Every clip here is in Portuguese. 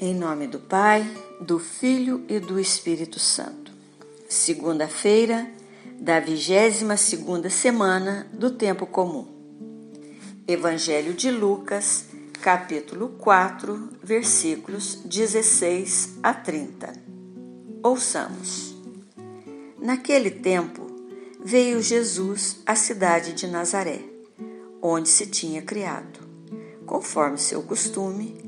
Em nome do Pai, do Filho e do Espírito Santo. Segunda-feira da vigésima segunda semana do tempo comum. Evangelho de Lucas, capítulo 4, versículos 16 a 30. Ouçamos. Naquele tempo veio Jesus à cidade de Nazaré, onde se tinha criado. Conforme seu costume,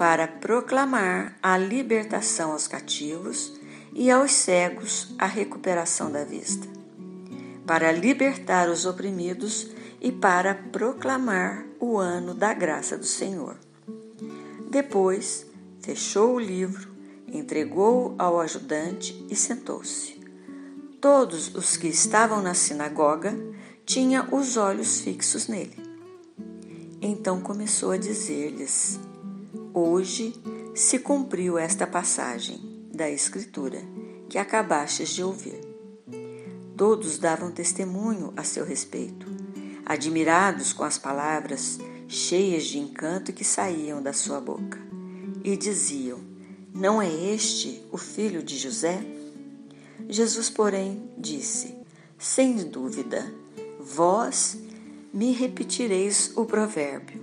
para proclamar a libertação aos cativos e aos cegos a recuperação da vista, para libertar os oprimidos e para proclamar o ano da graça do Senhor. Depois, fechou o livro, entregou-o ao ajudante e sentou-se. Todos os que estavam na sinagoga tinham os olhos fixos nele. Então começou a dizer-lhes: Hoje se cumpriu esta passagem da Escritura que acabastes de ouvir. Todos davam testemunho a seu respeito, admirados com as palavras cheias de encanto que saíam da sua boca, e diziam: Não é este o filho de José? Jesus, porém, disse: Sem dúvida, vós me repetireis o provérbio: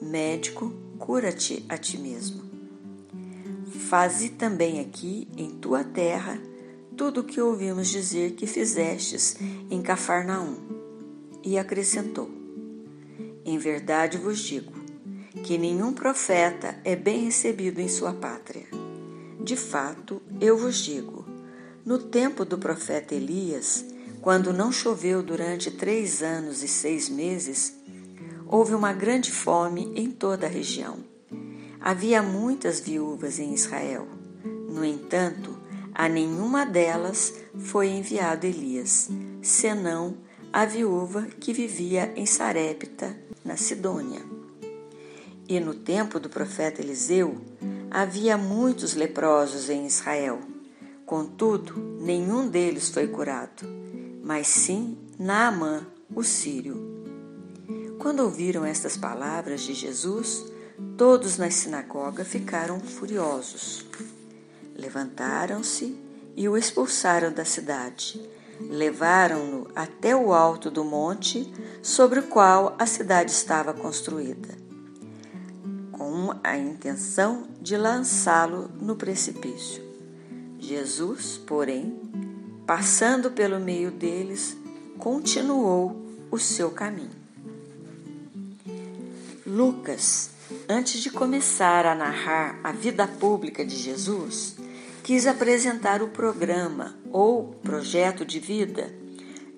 Médico, cura-te a ti mesmo. Faze também aqui em tua terra tudo o que ouvimos dizer que fizestes em Cafarnaum. E acrescentou: Em verdade vos digo que nenhum profeta é bem recebido em sua pátria. De fato, eu vos digo: no tempo do profeta Elias, quando não choveu durante três anos e seis meses, houve uma grande fome em toda a região. Havia muitas viúvas em Israel. No entanto, a nenhuma delas foi enviado Elias, senão a viúva que vivia em Sarepta, na Sidônia. E no tempo do profeta Eliseu, havia muitos leprosos em Israel. Contudo, nenhum deles foi curado, mas sim Naamã, o sírio. Quando ouviram estas palavras de Jesus, todos na sinagoga ficaram furiosos. Levantaram-se e o expulsaram da cidade. Levaram-no até o alto do monte sobre o qual a cidade estava construída, com a intenção de lançá-lo no precipício. Jesus, porém, passando pelo meio deles, continuou o seu caminho. Lucas, antes de começar a narrar a vida pública de Jesus, quis apresentar o programa ou projeto de vida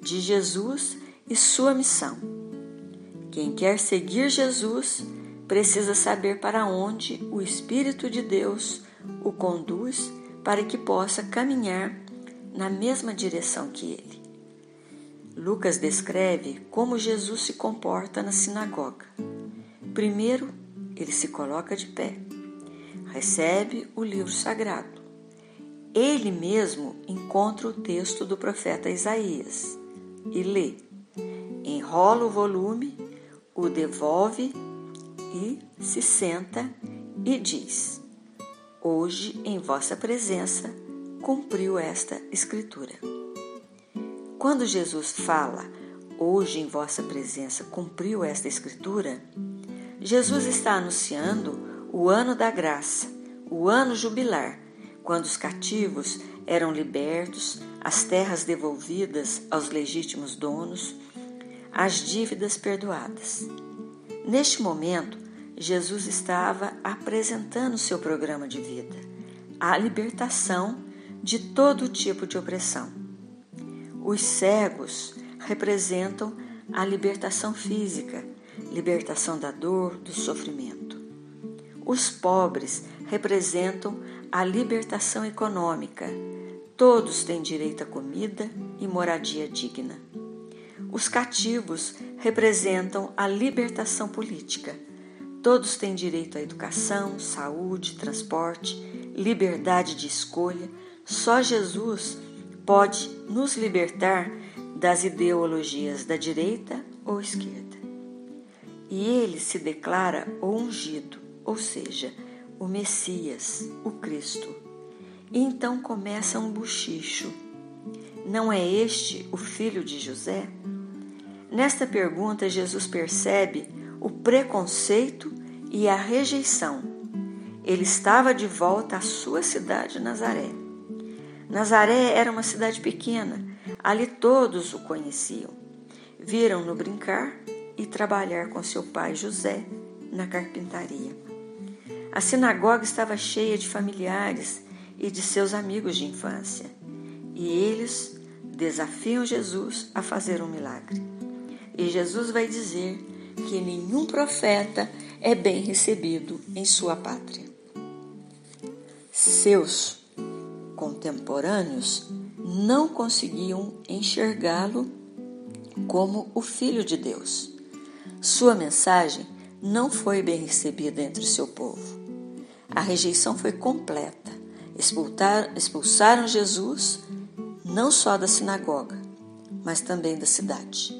de Jesus e sua missão. Quem quer seguir Jesus precisa saber para onde o Espírito de Deus o conduz para que possa caminhar na mesma direção que ele. Lucas descreve como Jesus se comporta na sinagoga. Primeiro, ele se coloca de pé, recebe o livro sagrado. Ele mesmo encontra o texto do profeta Isaías e lê. Enrola o volume, o devolve e se senta e diz: Hoje, em vossa presença, cumpriu esta escritura. Quando Jesus fala, hoje em vossa presença cumpriu esta escritura, Jesus está anunciando o ano da graça, o ano jubilar, quando os cativos eram libertos, as terras devolvidas aos legítimos donos, as dívidas perdoadas. Neste momento, Jesus estava apresentando seu programa de vida, a libertação de todo tipo de opressão. Os cegos representam a libertação física libertação da dor, do sofrimento. Os pobres representam a libertação econômica. Todos têm direito à comida e moradia digna. Os cativos representam a libertação política. Todos têm direito à educação, saúde, transporte, liberdade de escolha. Só Jesus pode nos libertar das ideologias da direita ou esquerda. E ele se declara o ungido, ou seja, o Messias, o Cristo. E então começa um buchicho. Não é este o filho de José? Nesta pergunta, Jesus percebe o preconceito e a rejeição. Ele estava de volta à sua cidade, Nazaré. Nazaré era uma cidade pequena, ali todos o conheciam. Viram-no brincar e trabalhar com seu pai José na carpintaria. A sinagoga estava cheia de familiares e de seus amigos de infância, e eles desafiam Jesus a fazer um milagre. E Jesus vai dizer que nenhum profeta é bem recebido em sua pátria. Seus contemporâneos não conseguiam enxergá-lo como o Filho de Deus. Sua mensagem não foi bem recebida entre o seu povo. A rejeição foi completa. expulsaram Jesus não só da sinagoga, mas também da cidade.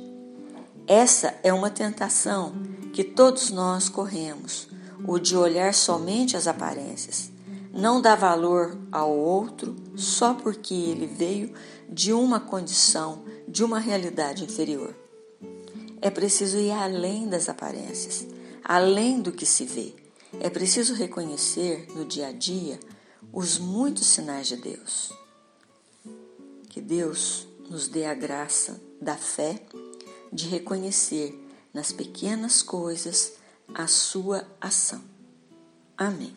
Essa é uma tentação que todos nós corremos, o de olhar somente as aparências, não dar valor ao outro só porque ele veio de uma condição, de uma realidade inferior. É preciso ir além das aparências, além do que se vê. É preciso reconhecer no dia a dia os muitos sinais de Deus. Que Deus nos dê a graça da fé de reconhecer nas pequenas coisas a sua ação. Amém.